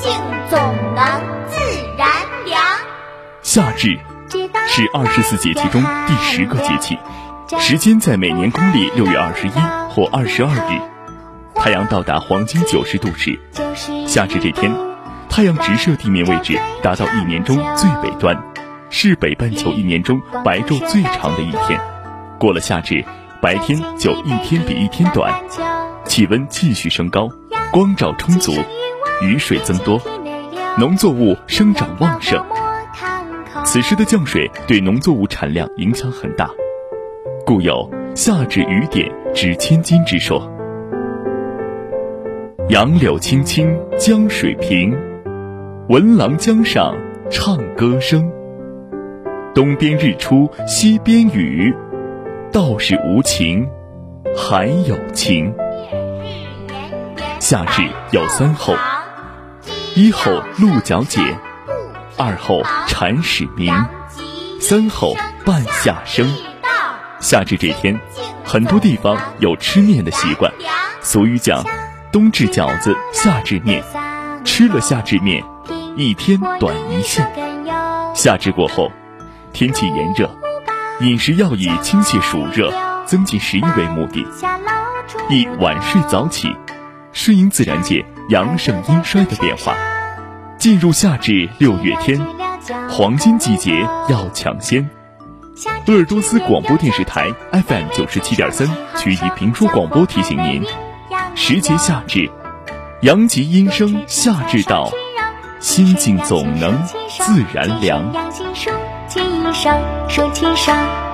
静总能自然凉。夏至是二十四节气中第十个节气，时间在每年公历六月二十一或二十二日。太阳到达黄金九十度时，夏至这天，太阳直射地面位置达到一年中最北端，是北半球一年中白昼最长的一天。过了夏至，白天就一天比一天短，气温继续升高，光照充足，雨水增多，农作物生长旺盛。此时的降水对农作物产量影响很大，故有“夏至雨点值千金”之说。杨柳青青江水平，闻郎江上唱歌声。东边日出西边雨，道是无晴还有晴。夏至有三候：一候鹿角解，二候蝉始鸣，三候半夏生。夏至这天，很多地方有吃面的习惯，俗语讲。冬至饺子，夏至面，吃了夏至面，一天短一线。夏至过后，天气炎热，饮食要以清泻暑热、增进食欲为目的，宜晚睡早起，顺应自然界阳盛阴衰的变化。进入夏至六月天，黄金季节要抢先。鄂尔多斯广播电视台 FM 九十七点三曲艺评书广播提醒您。时节夏至，阳极阴生夏至到，心境总能自然凉。说起上，说起上。